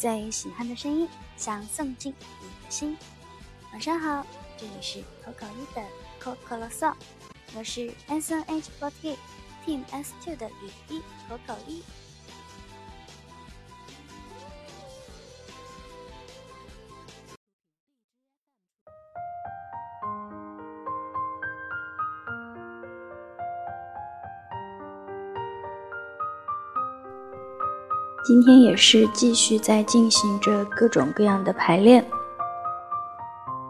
最喜欢的声音，想送进你的心。晚上好，这里是口口一的口口啰嗦，我是 S N H forty Team S two 的雨衣口口一。今天也是继续在进行着各种各样的排练。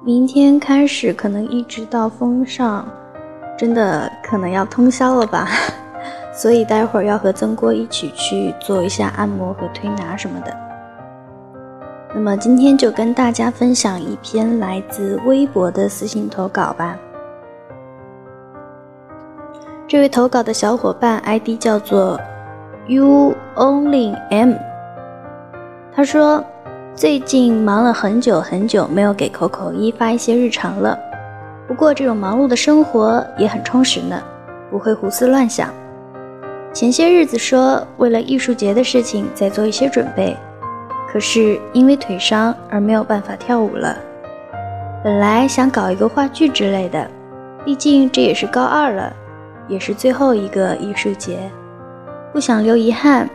明天开始可能一直到风上，真的可能要通宵了吧？所以待会儿要和曾郭一起去做一下按摩和推拿什么的。那么今天就跟大家分享一篇来自微博的私信投稿吧。这位投稿的小伙伴 ID 叫做。You only am。他说，最近忙了很久很久，没有给口口一发一些日常了。不过这种忙碌的生活也很充实呢，不会胡思乱想。前些日子说为了艺术节的事情在做一些准备，可是因为腿伤而没有办法跳舞了。本来想搞一个话剧之类的，毕竟这也是高二了，也是最后一个艺术节。不想留遗憾，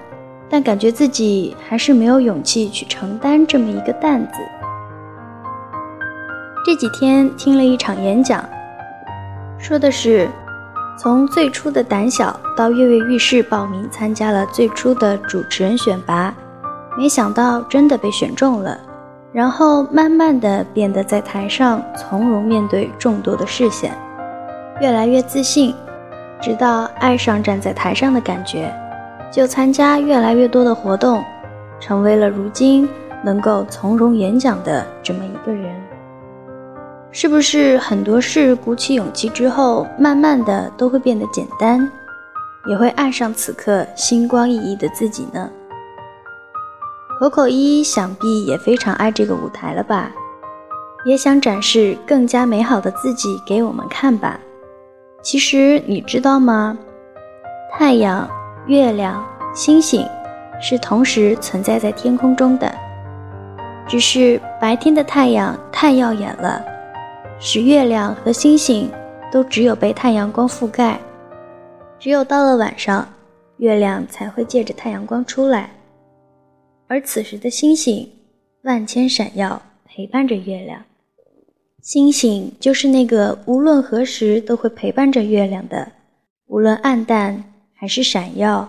但感觉自己还是没有勇气去承担这么一个担子。这几天听了一场演讲，说的是从最初的胆小到跃跃欲试报名参加了最初的主持人选拔，没想到真的被选中了，然后慢慢的变得在台上从容面对众多的视线，越来越自信，直到爱上站在台上的感觉。就参加越来越多的活动，成为了如今能够从容演讲的这么一个人。是不是很多事鼓起勇气之后，慢慢的都会变得简单，也会爱上此刻星光熠熠的自己呢？口口一想必也非常爱这个舞台了吧，也想展示更加美好的自己给我们看吧。其实你知道吗？太阳。月亮、星星是同时存在在天空中的，只是白天的太阳太耀眼了，使月亮和星星都只有被太阳光覆盖。只有到了晚上，月亮才会借着太阳光出来，而此时的星星万千闪耀，陪伴着月亮。星星就是那个无论何时都会陪伴着月亮的，无论暗淡。还是闪耀，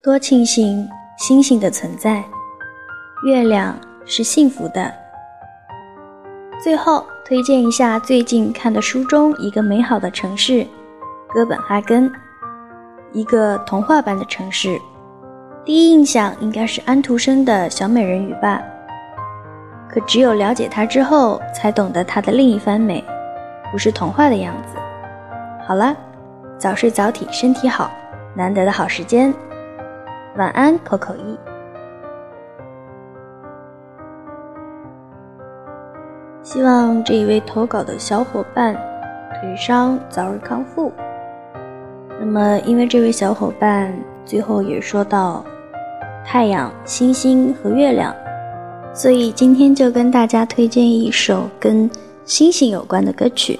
多庆幸星星的存在，月亮是幸福的。最后推荐一下最近看的书中一个美好的城市——哥本哈根，一个童话般的城市。第一印象应该是安徒生的小美人鱼吧？可只有了解它之后，才懂得它的另一番美，不是童话的样子。好了，早睡早起，身体好。难得的好时间，晚安，口口一。希望这一位投稿的小伙伴腿伤早日康复。那么，因为这位小伙伴最后也说到太阳、星星和月亮，所以今天就跟大家推荐一首跟星星有关的歌曲。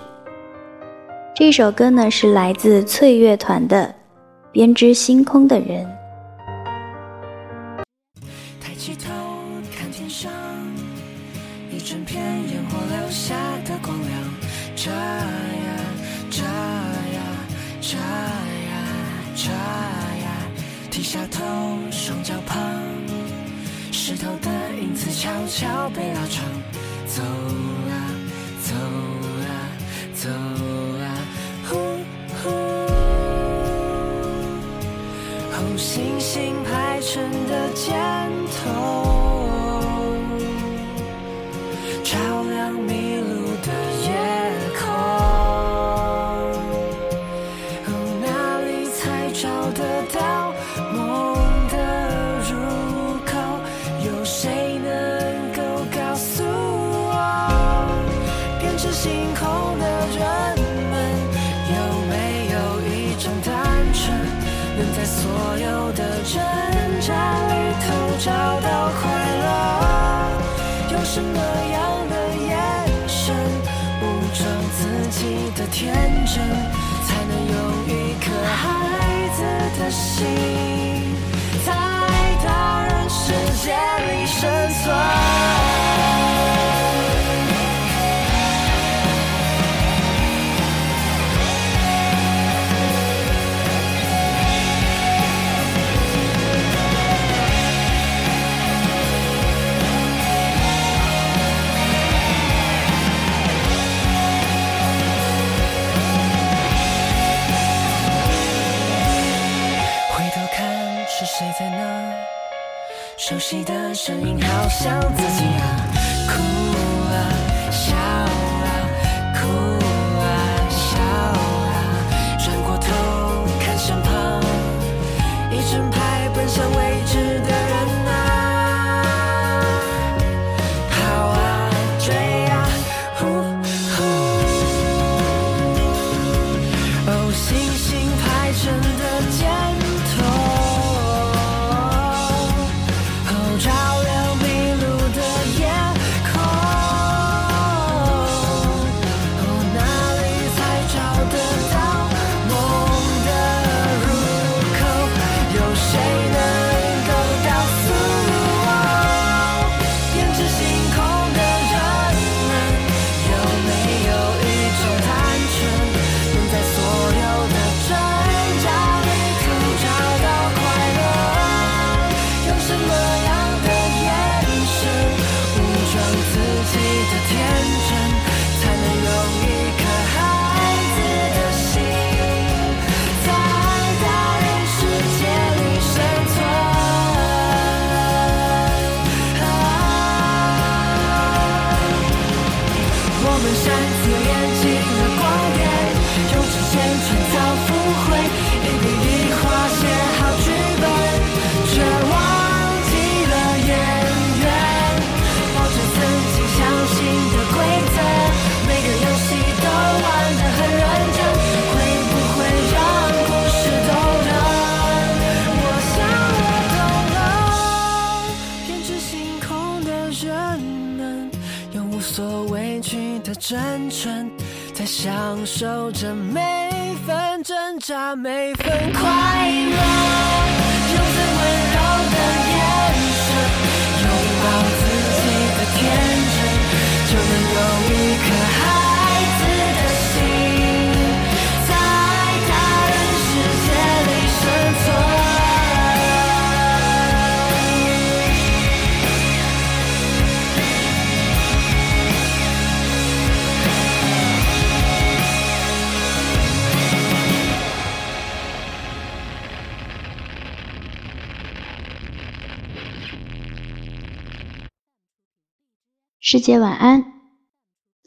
这首歌呢是来自翠乐团的。编织星空的人，抬起头看天上，一整片烟火留下的光亮，眨呀眨呀眨呀眨呀，低下头双脚旁，石头的影子悄悄被拉长，走啊走。能在所有的挣扎里头找到快乐，用什么样的眼神武装自己的天真，才能有一颗孩子的心，在大人世界里生存？熟悉的声音，好像自己啊，哭。天。用无所畏惧的真诚，在享受着每分挣扎，每分快乐。师姐晚安。